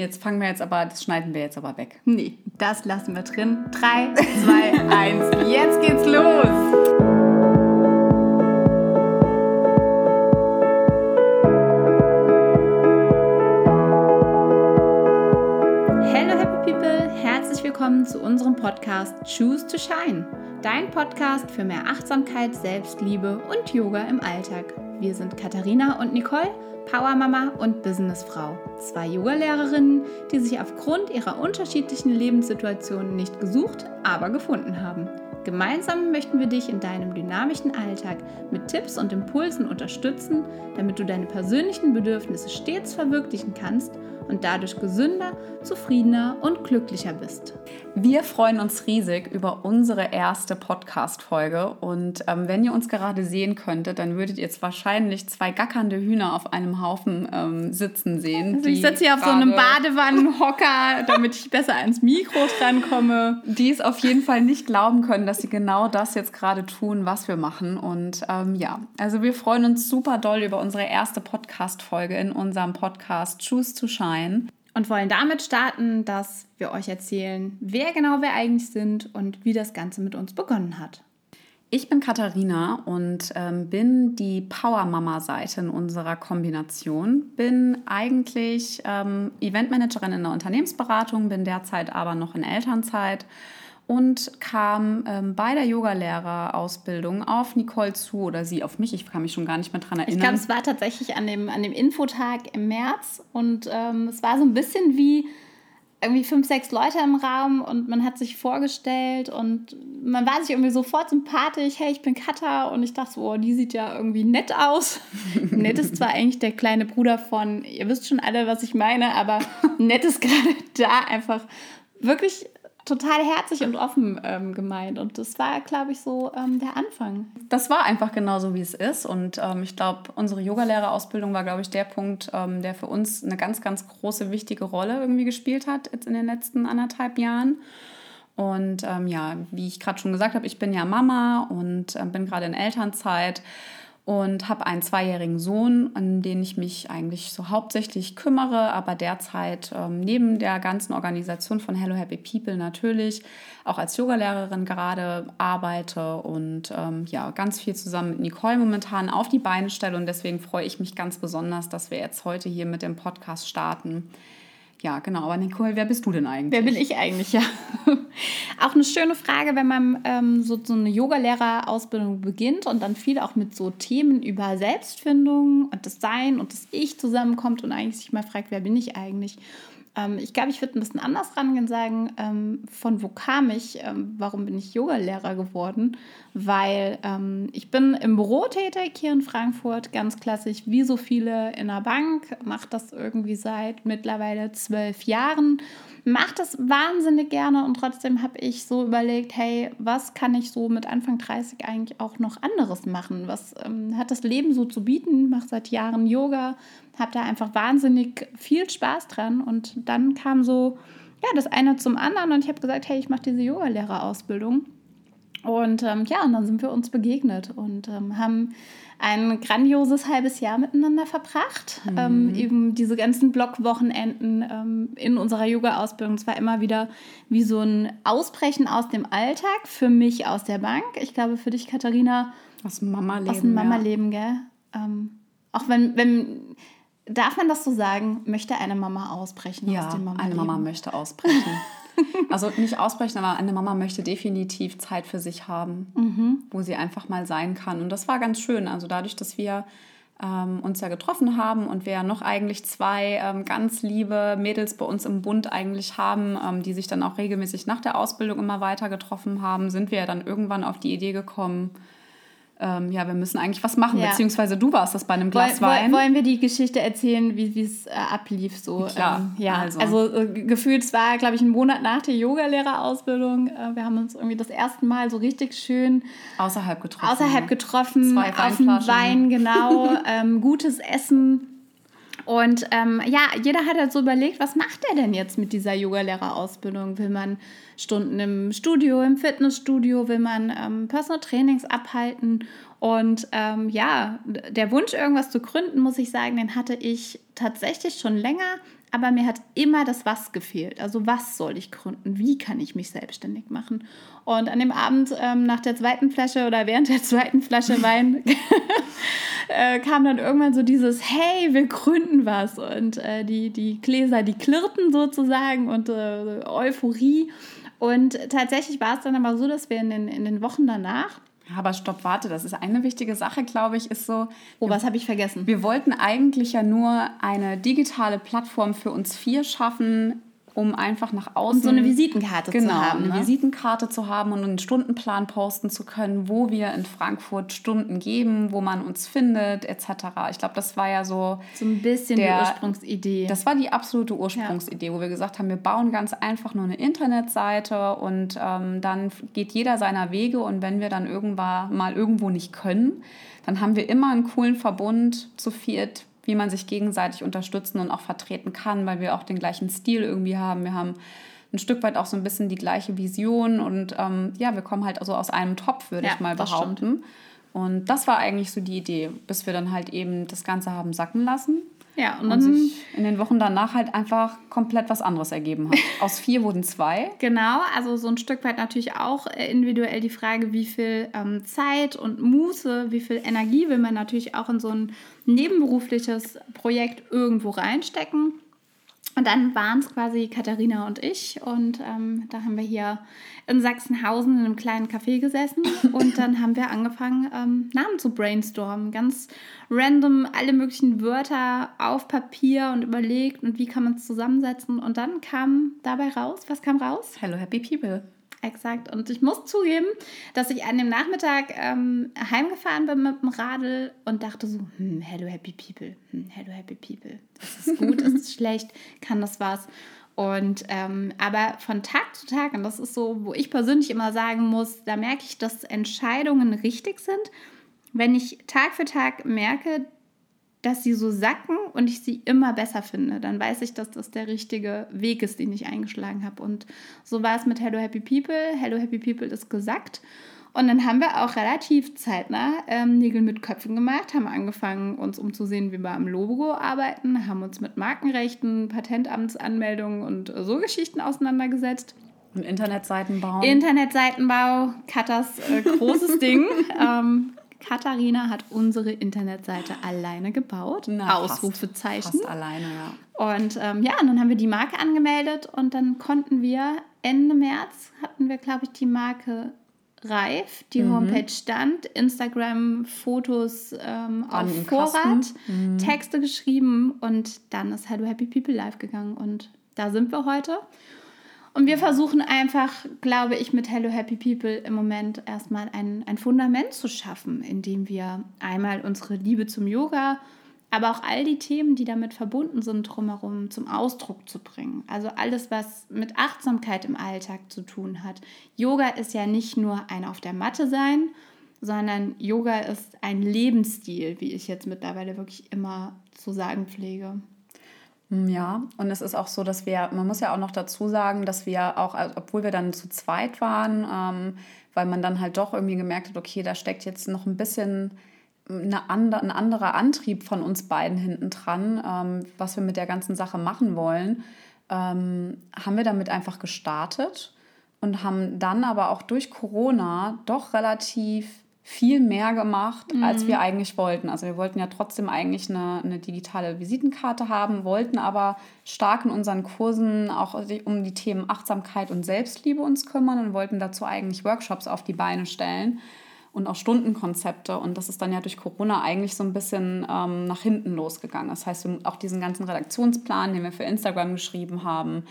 Jetzt fangen wir jetzt aber, das schneiden wir jetzt aber weg. Nee, das lassen wir drin. 3, 2, 1, jetzt geht's los! Hello Happy People, herzlich willkommen zu unserem Podcast Choose to Shine. Dein Podcast für mehr Achtsamkeit, Selbstliebe und Yoga im Alltag. Wir sind Katharina und Nicole Powermama und Businessfrau. Zwei Yoga-Lehrerinnen, die sich aufgrund ihrer unterschiedlichen Lebenssituationen nicht gesucht, aber gefunden haben. Gemeinsam möchten wir dich in deinem dynamischen Alltag mit Tipps und Impulsen unterstützen, damit du deine persönlichen Bedürfnisse stets verwirklichen kannst und dadurch gesünder, zufriedener und glücklicher bist. Wir freuen uns riesig über unsere erste Podcast-Folge und ähm, wenn ihr uns gerade sehen könntet, dann würdet ihr jetzt wahrscheinlich zwei gackernde Hühner auf einem Haufen ähm, sitzen sehen. Also ich sitze hier auf so einem Badewannenhocker, damit ich besser ans Mikro drankomme. Die es auf jeden Fall nicht glauben können, dass sie genau das jetzt gerade tun, was wir machen. Und ähm, ja, also wir freuen uns super doll über unsere erste Podcast-Folge in unserem Podcast Choose to Shine und wollen damit starten, dass wir euch erzählen, wer genau wir eigentlich sind und wie das Ganze mit uns begonnen hat. Ich bin Katharina und ähm, bin die Power-Mama-Seite in unserer Kombination. Bin eigentlich ähm, Eventmanagerin in der Unternehmensberatung, bin derzeit aber noch in Elternzeit und kam ähm, bei der Yogalehrerausbildung auf Nicole zu oder sie auf mich. Ich kann mich schon gar nicht mehr dran erinnern. Ich glaube, es war tatsächlich an dem, an dem Infotag im März und ähm, es war so ein bisschen wie irgendwie fünf, sechs Leute im Raum und man hat sich vorgestellt und man war sich irgendwie sofort sympathisch. Hey, ich bin Katha und ich dachte so, oh, die sieht ja irgendwie nett aus. nett ist zwar eigentlich der kleine Bruder von, ihr wisst schon alle, was ich meine, aber nett ist gerade da einfach wirklich total herzlich und offen ähm, gemeint. Und das war, glaube ich, so ähm, der Anfang. Das war einfach genauso, wie es ist. Und ähm, ich glaube, unsere Yogalehrerausbildung war, glaube ich, der Punkt, ähm, der für uns eine ganz, ganz große, wichtige Rolle irgendwie gespielt hat, jetzt in den letzten anderthalb Jahren. Und ähm, ja, wie ich gerade schon gesagt habe, ich bin ja Mama und äh, bin gerade in Elternzeit und habe einen zweijährigen Sohn, an den ich mich eigentlich so hauptsächlich kümmere, aber derzeit ähm, neben der ganzen Organisation von Hello Happy People natürlich auch als Yogalehrerin gerade arbeite und ähm, ja ganz viel zusammen mit Nicole momentan auf die Beine stelle und deswegen freue ich mich ganz besonders, dass wir jetzt heute hier mit dem Podcast starten. Ja, genau. Aber Nicole, wer bist du denn eigentlich? Wer bin ich eigentlich, ja? auch eine schöne Frage, wenn man ähm, so, so eine Yogalehrerausbildung beginnt und dann viel auch mit so Themen über Selbstfindung und das Sein und das Ich zusammenkommt und eigentlich sich mal fragt, wer bin ich eigentlich? Ähm, ich glaube, ich würde ein bisschen anders rangehen und sagen, ähm, von wo kam ich, ähm, warum bin ich Yogalehrer geworden? Weil ähm, ich bin im Büro tätig hier in Frankfurt, ganz klassisch, wie so viele in der Bank, mache das irgendwie seit mittlerweile zwölf Jahren mache das wahnsinnig gerne und trotzdem habe ich so überlegt, hey, was kann ich so mit Anfang 30 eigentlich auch noch anderes machen? Was ähm, hat das Leben so zu bieten? Mache seit Jahren Yoga, habe da einfach wahnsinnig viel Spaß dran und dann kam so ja das eine zum anderen und ich habe gesagt, hey, ich mache diese Yogalehrerausbildung und ähm, ja, und dann sind wir uns begegnet und ähm, haben ein grandioses halbes Jahr miteinander verbracht. Mhm. Ähm, eben diese ganzen Blockwochenenden ähm, in unserer Yoga-Ausbildung. Es war immer wieder wie so ein Ausbrechen aus dem Alltag, für mich aus der Bank. Ich glaube, für dich, Katharina. Aus dem Mama-Leben. Aus dem Mama-Leben, ja. gell? Ähm, auch wenn, wenn, darf man das so sagen, möchte eine Mama ausbrechen ja, aus dem Mama-Leben? eine Mama möchte ausbrechen. Also nicht ausbrechen, aber eine Mama möchte definitiv Zeit für sich haben, mhm. wo sie einfach mal sein kann. Und das war ganz schön. Also dadurch, dass wir ähm, uns ja getroffen haben und wir ja noch eigentlich zwei ähm, ganz liebe Mädels bei uns im Bund eigentlich haben, ähm, die sich dann auch regelmäßig nach der Ausbildung immer weiter getroffen haben, sind wir ja dann irgendwann auf die Idee gekommen, ähm, ja, wir müssen eigentlich was machen, ja. beziehungsweise du warst das bei einem Glas Woll, Wein. Wollen wir die Geschichte erzählen, wie es äh, ablief? So, Klar, ähm, ja, also, also äh, gefühlt, es war, glaube ich, ein Monat nach der Yogalehrerausbildung. Äh, wir haben uns irgendwie das erste Mal so richtig schön außerhalb getroffen. Außerhalb getroffen, Zwei auf dem Wein, genau, ähm, gutes Essen. Und ähm, ja, jeder hat halt so überlegt, was macht er denn jetzt mit dieser Yogalehrerausbildung? Will man Stunden im Studio, im Fitnessstudio, will man ähm, Personal Trainings abhalten? Und ähm, ja, der Wunsch, irgendwas zu gründen, muss ich sagen, den hatte ich tatsächlich schon länger. Aber mir hat immer das Was gefehlt. Also was soll ich gründen? Wie kann ich mich selbstständig machen? Und an dem Abend ähm, nach der zweiten Flasche oder während der zweiten Flasche Wein äh, kam dann irgendwann so dieses, hey, wir gründen was. Und äh, die, die Gläser, die klirrten sozusagen und äh, Euphorie. Und tatsächlich war es dann aber so, dass wir in den, in den Wochen danach aber stopp, warte, das ist eine wichtige Sache, glaube ich, ist so. Oh, was habe ich vergessen? Wir wollten eigentlich ja nur eine digitale Plattform für uns vier schaffen, um einfach nach außen. Und so eine Visitenkarte genau, zu haben. Eine ne? Visitenkarte zu haben und einen Stundenplan posten zu können, wo wir in Frankfurt Stunden geben, wo man uns findet, etc. Ich glaube, das war ja so. So ein bisschen der, die Ursprungsidee. Das war die absolute Ursprungsidee, ja. wo wir gesagt haben, wir bauen ganz einfach nur eine Internetseite und ähm, dann geht jeder seiner Wege und wenn wir dann irgendwann mal irgendwo nicht können, dann haben wir immer einen coolen Verbund zu viert, wie man sich gegenseitig unterstützen und auch vertreten kann, weil wir auch den gleichen Stil irgendwie haben. Wir haben ein Stück weit auch so ein bisschen die gleiche Vision und ähm, ja, wir kommen halt also aus einem Topf, würde ja, ich mal behaupten. Und das war eigentlich so die Idee, bis wir dann halt eben das Ganze haben sacken lassen. Ja, und, und sich in den Wochen danach halt einfach komplett was anderes ergeben hat. Aus vier wurden zwei. Genau, also so ein Stück weit natürlich auch äh, individuell die Frage, wie viel ähm, Zeit und Muße, wie viel Energie will man natürlich auch in so ein nebenberufliches Projekt irgendwo reinstecken. Und dann waren es quasi Katharina und ich. Und ähm, da haben wir hier in Sachsenhausen in einem kleinen Café gesessen. Und dann haben wir angefangen, ähm, Namen zu brainstormen. Ganz random alle möglichen Wörter auf Papier und überlegt und wie kann man es zusammensetzen. Und dann kam dabei raus, was kam raus? Hello Happy People. Exakt. Und ich muss zugeben, dass ich an dem Nachmittag ähm, heimgefahren bin mit dem Radl und dachte so, hm, hello happy people, hm, hello happy people. Das ist gut, ist es schlecht, kann das was? Und ähm, aber von Tag zu Tag, und das ist so, wo ich persönlich immer sagen muss, da merke ich, dass Entscheidungen richtig sind, wenn ich Tag für Tag merke, dass sie so sacken und ich sie immer besser finde, dann weiß ich, dass das der richtige Weg ist, den ich eingeschlagen habe. Und so war es mit Hello Happy People. Hello Happy People ist gesackt. Und dann haben wir auch relativ zeitnah ähm, Nägel mit Köpfen gemacht, haben angefangen, uns umzusehen, wie wir am Logo arbeiten, haben uns mit Markenrechten, Patentamtsanmeldungen und so Geschichten auseinandergesetzt. Und Internetseitenbau. Internetseitenbau, Katas äh, großes Ding. Ähm, Katharina hat unsere Internetseite alleine gebaut. Na, Ausrufezeichen. Fast, fast alleine, ja. Und ähm, ja, und dann haben wir die Marke angemeldet und dann konnten wir Ende März hatten wir, glaube ich, die Marke reif. Die mhm. Homepage stand, Instagram, Fotos ähm, auf Vorrat, mhm. Texte geschrieben und dann ist Hello Happy People live gegangen und da sind wir heute. Und wir versuchen einfach, glaube ich, mit Hello Happy People im Moment erstmal ein, ein Fundament zu schaffen, indem wir einmal unsere Liebe zum Yoga, aber auch all die Themen, die damit verbunden sind, drumherum zum Ausdruck zu bringen. Also alles, was mit Achtsamkeit im Alltag zu tun hat. Yoga ist ja nicht nur ein auf der Matte sein, sondern Yoga ist ein Lebensstil, wie ich jetzt mittlerweile wirklich immer zu sagen pflege. Hm, ja, und es ist auch so, dass wir, man muss ja auch noch dazu sagen, dass wir auch, also obwohl wir dann zu zweit waren, ähm, weil man dann halt doch irgendwie gemerkt hat, okay, da steckt jetzt noch ein bisschen eine andere, ein anderer Antrieb von uns beiden hinten dran, ähm, was wir mit der ganzen Sache machen wollen, ähm, haben wir damit einfach gestartet und haben dann aber auch durch Corona doch relativ viel mehr gemacht, mhm. als wir eigentlich wollten. Also wir wollten ja trotzdem eigentlich eine, eine, digitale Visitenkarte haben, wollten aber stark in unseren Kursen auch um die Themen Achtsamkeit und Selbstliebe uns kümmern und wollten dazu eigentlich Workshops auf die Beine stellen und auch Stundenkonzepte. Und das ist dann ja durch Corona eigentlich so ein bisschen ähm, nach hinten losgegangen. Das heißt, auch diesen ganzen Redaktionsplan, den wir für Instagram geschrieben haben,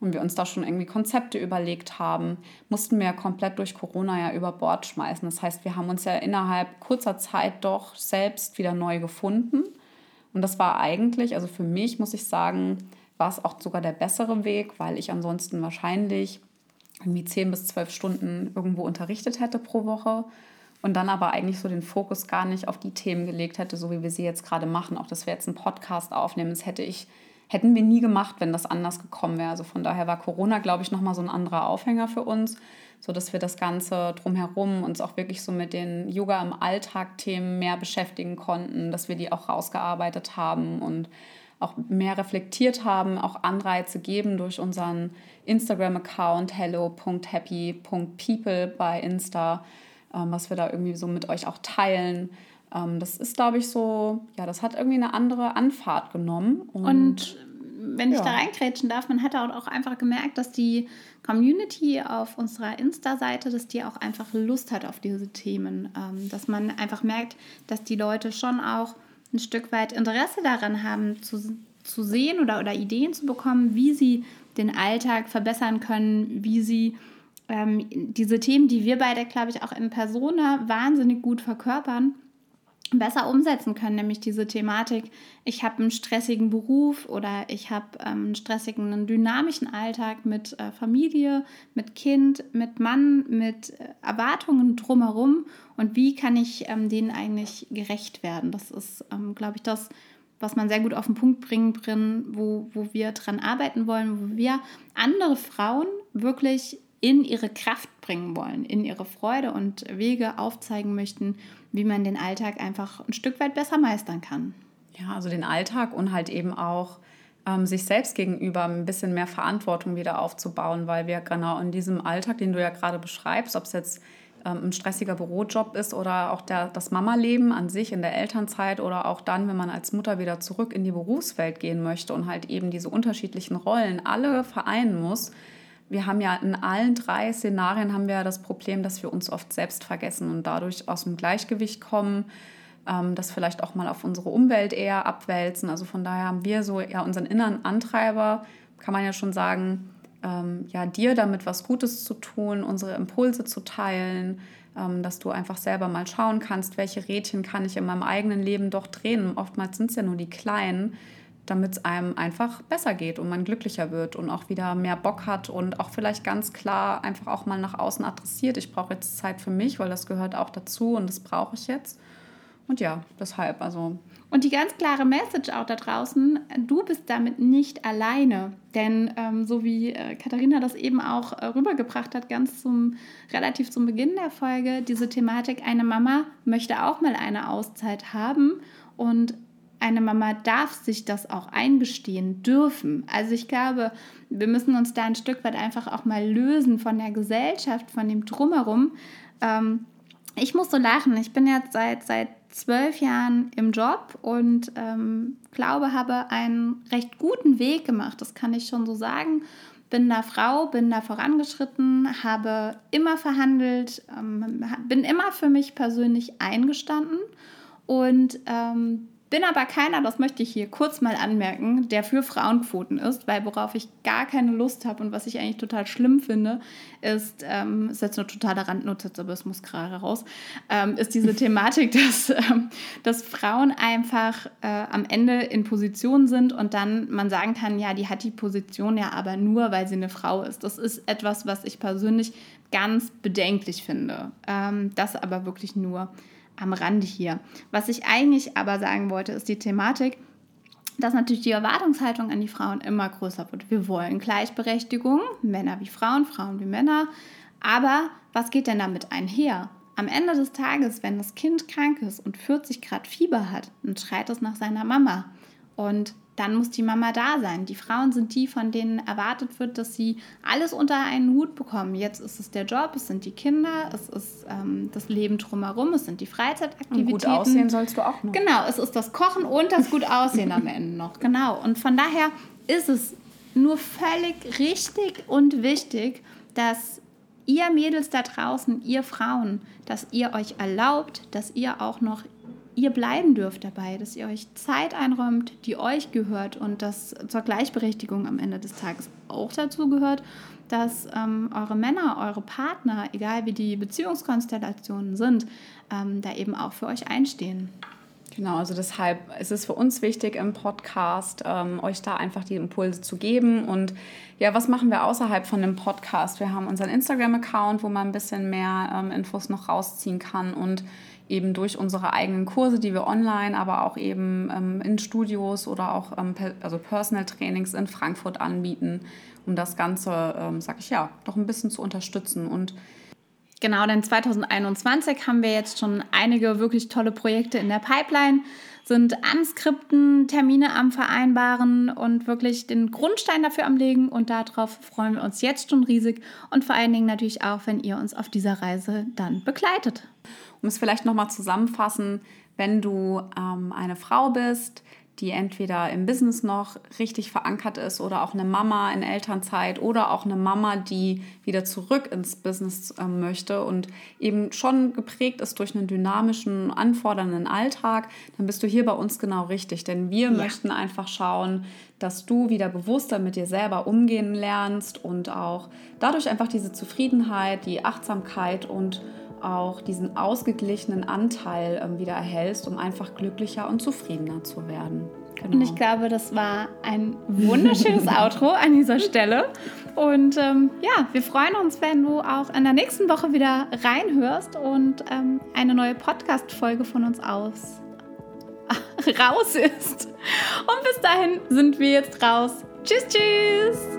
und wir uns da schon irgendwie Konzepte überlegt haben, mussten wir ja komplett durch Corona ja über Bord schmeißen. Das heißt, wir haben uns ja innerhalb kurzer Zeit doch selbst wieder neu gefunden. Und das war eigentlich, also für mich muss ich sagen, war es auch sogar der bessere Weg, weil ich ansonsten wahrscheinlich irgendwie 10 bis 12 Stunden irgendwo unterrichtet hätte pro Woche und dann aber eigentlich so den Fokus gar nicht auf die Themen gelegt hätte, so wie wir sie jetzt gerade machen. Auch dass wir jetzt einen Podcast aufnehmen, das hätte ich hätten wir nie gemacht, wenn das anders gekommen wäre. Also von daher war Corona, glaube ich, nochmal so ein anderer Aufhänger für uns, sodass wir das Ganze drumherum uns auch wirklich so mit den Yoga im Alltag-Themen mehr beschäftigen konnten, dass wir die auch rausgearbeitet haben und auch mehr reflektiert haben, auch Anreize geben durch unseren Instagram-Account hello.happy.people bei Insta, ähm, was wir da irgendwie so mit euch auch teilen. Ähm, das ist, glaube ich, so, ja, das hat irgendwie eine andere Anfahrt genommen. Und, und wenn ich ja. da reinkrätschen darf, man hat auch einfach gemerkt, dass die Community auf unserer Insta-Seite, dass die auch einfach Lust hat auf diese Themen. Ähm, dass man einfach merkt, dass die Leute schon auch ein Stück weit Interesse daran haben, zu, zu sehen oder, oder Ideen zu bekommen, wie sie den Alltag verbessern können, wie sie ähm, diese Themen, die wir beide, glaube ich, auch in Persona wahnsinnig gut verkörpern, besser umsetzen können, nämlich diese Thematik, ich habe einen stressigen Beruf oder ich habe ähm, einen stressigen, einen dynamischen Alltag mit äh, Familie, mit Kind, mit Mann, mit äh, Erwartungen drumherum und wie kann ich ähm, denen eigentlich gerecht werden. Das ist, ähm, glaube ich, das, was man sehr gut auf den Punkt bringen kann, wo, wo wir dran arbeiten wollen, wo wir andere Frauen wirklich in ihre Kraft bringen wollen, in ihre Freude und Wege aufzeigen möchten, wie man den Alltag einfach ein Stück weit besser meistern kann. Ja, also den Alltag und halt eben auch ähm, sich selbst gegenüber ein bisschen mehr Verantwortung wieder aufzubauen, weil wir genau in diesem Alltag, den du ja gerade beschreibst, ob es jetzt ähm, ein stressiger Bürojob ist oder auch der, das Mama-Leben an sich in der Elternzeit oder auch dann, wenn man als Mutter wieder zurück in die Berufswelt gehen möchte und halt eben diese unterschiedlichen Rollen alle vereinen muss, wir haben ja in allen drei Szenarien haben wir das Problem, dass wir uns oft selbst vergessen und dadurch aus dem Gleichgewicht kommen, ähm, das vielleicht auch mal auf unsere Umwelt eher abwälzen. Also von daher haben wir so ja unseren inneren Antreiber, kann man ja schon sagen, ähm, ja dir damit was Gutes zu tun, unsere Impulse zu teilen, ähm, dass du einfach selber mal schauen kannst, welche Rädchen kann ich in meinem eigenen Leben doch drehen. Oftmals sind es ja nur die kleinen damit es einem einfach besser geht und man glücklicher wird und auch wieder mehr Bock hat und auch vielleicht ganz klar einfach auch mal nach außen adressiert. Ich brauche jetzt Zeit für mich, weil das gehört auch dazu und das brauche ich jetzt. Und ja, deshalb, also. Und die ganz klare Message auch da draußen, du bist damit nicht alleine. Denn ähm, so wie äh, Katharina das eben auch äh, rübergebracht hat, ganz zum, relativ zum Beginn der Folge, diese Thematik, eine Mama möchte auch mal eine Auszeit haben. Und eine Mama darf sich das auch eingestehen dürfen. Also ich glaube, wir müssen uns da ein Stück weit einfach auch mal lösen von der Gesellschaft, von dem Drumherum. Ähm, ich muss so lachen. Ich bin jetzt seit, seit zwölf Jahren im Job und ähm, glaube, habe einen recht guten Weg gemacht. Das kann ich schon so sagen. Bin da Frau, bin da vorangeschritten, habe immer verhandelt, ähm, bin immer für mich persönlich eingestanden und ähm, bin aber keiner, das möchte ich hier kurz mal anmerken, der für Frauenquoten ist, weil worauf ich gar keine Lust habe und was ich eigentlich total schlimm finde, ist, ähm, ist jetzt eine totale Randnotiz, aber es muss gerade raus, ähm, ist diese Thematik, dass, ähm, dass Frauen einfach äh, am Ende in Position sind und dann man sagen kann, ja, die hat die Position ja aber nur, weil sie eine Frau ist. Das ist etwas, was ich persönlich ganz bedenklich finde. Ähm, das aber wirklich nur am Rande hier. Was ich eigentlich aber sagen wollte, ist die Thematik, dass natürlich die Erwartungshaltung an die Frauen immer größer wird. Wir wollen Gleichberechtigung, Männer wie Frauen, Frauen wie Männer. Aber was geht denn damit einher? Am Ende des Tages, wenn das Kind krank ist und 40 Grad Fieber hat, dann schreit es nach seiner Mama. Und dann muss die Mama da sein. Die Frauen sind die, von denen erwartet wird, dass sie alles unter einen Hut bekommen. Jetzt ist es der Job, es sind die Kinder, es ist ähm, das Leben drumherum, es sind die Freizeitaktivitäten. Und gut aussehen sollst du auch noch. Genau, es ist das Kochen und das gut aussehen am Ende noch. Genau. Und von daher ist es nur völlig richtig und wichtig, dass ihr Mädels da draußen, ihr Frauen, dass ihr euch erlaubt, dass ihr auch noch ihr bleiben dürft dabei, dass ihr euch Zeit einräumt, die euch gehört und das zur Gleichberechtigung am Ende des Tages auch dazu gehört, dass ähm, eure Männer, eure Partner, egal wie die Beziehungskonstellationen sind, ähm, da eben auch für euch einstehen. Genau, also deshalb ist es für uns wichtig im Podcast, ähm, euch da einfach die Impulse zu geben. Und ja, was machen wir außerhalb von dem Podcast? Wir haben unseren Instagram-Account, wo man ein bisschen mehr ähm, Infos noch rausziehen kann und eben durch unsere eigenen Kurse, die wir online, aber auch eben ähm, in Studios oder auch ähm, per, also Personal Trainings in Frankfurt anbieten, um das Ganze, ähm, sag ich ja, doch ein bisschen zu unterstützen. Und Genau, denn 2021 haben wir jetzt schon einige wirklich tolle Projekte in der Pipeline, sind am Skripten, Termine am Vereinbaren und wirklich den Grundstein dafür am Legen. Und darauf freuen wir uns jetzt schon riesig und vor allen Dingen natürlich auch, wenn ihr uns auf dieser Reise dann begleitet. Um es vielleicht nochmal zusammenfassen, wenn du ähm, eine Frau bist, die entweder im Business noch richtig verankert ist oder auch eine Mama in Elternzeit oder auch eine Mama, die wieder zurück ins Business äh, möchte und eben schon geprägt ist durch einen dynamischen, anfordernden Alltag, dann bist du hier bei uns genau richtig. Denn wir ja. möchten einfach schauen, dass du wieder bewusster mit dir selber umgehen lernst und auch dadurch einfach diese Zufriedenheit, die Achtsamkeit und auch diesen ausgeglichenen Anteil ähm, wieder erhältst, um einfach glücklicher und zufriedener zu werden. Genau. Und ich glaube, das war ein wunderschönes Outro an dieser Stelle. Und ähm, ja, wir freuen uns, wenn du auch in der nächsten Woche wieder reinhörst und ähm, eine neue Podcast-Folge von uns aus raus ist. Und bis dahin sind wir jetzt raus. Tschüss, tschüss!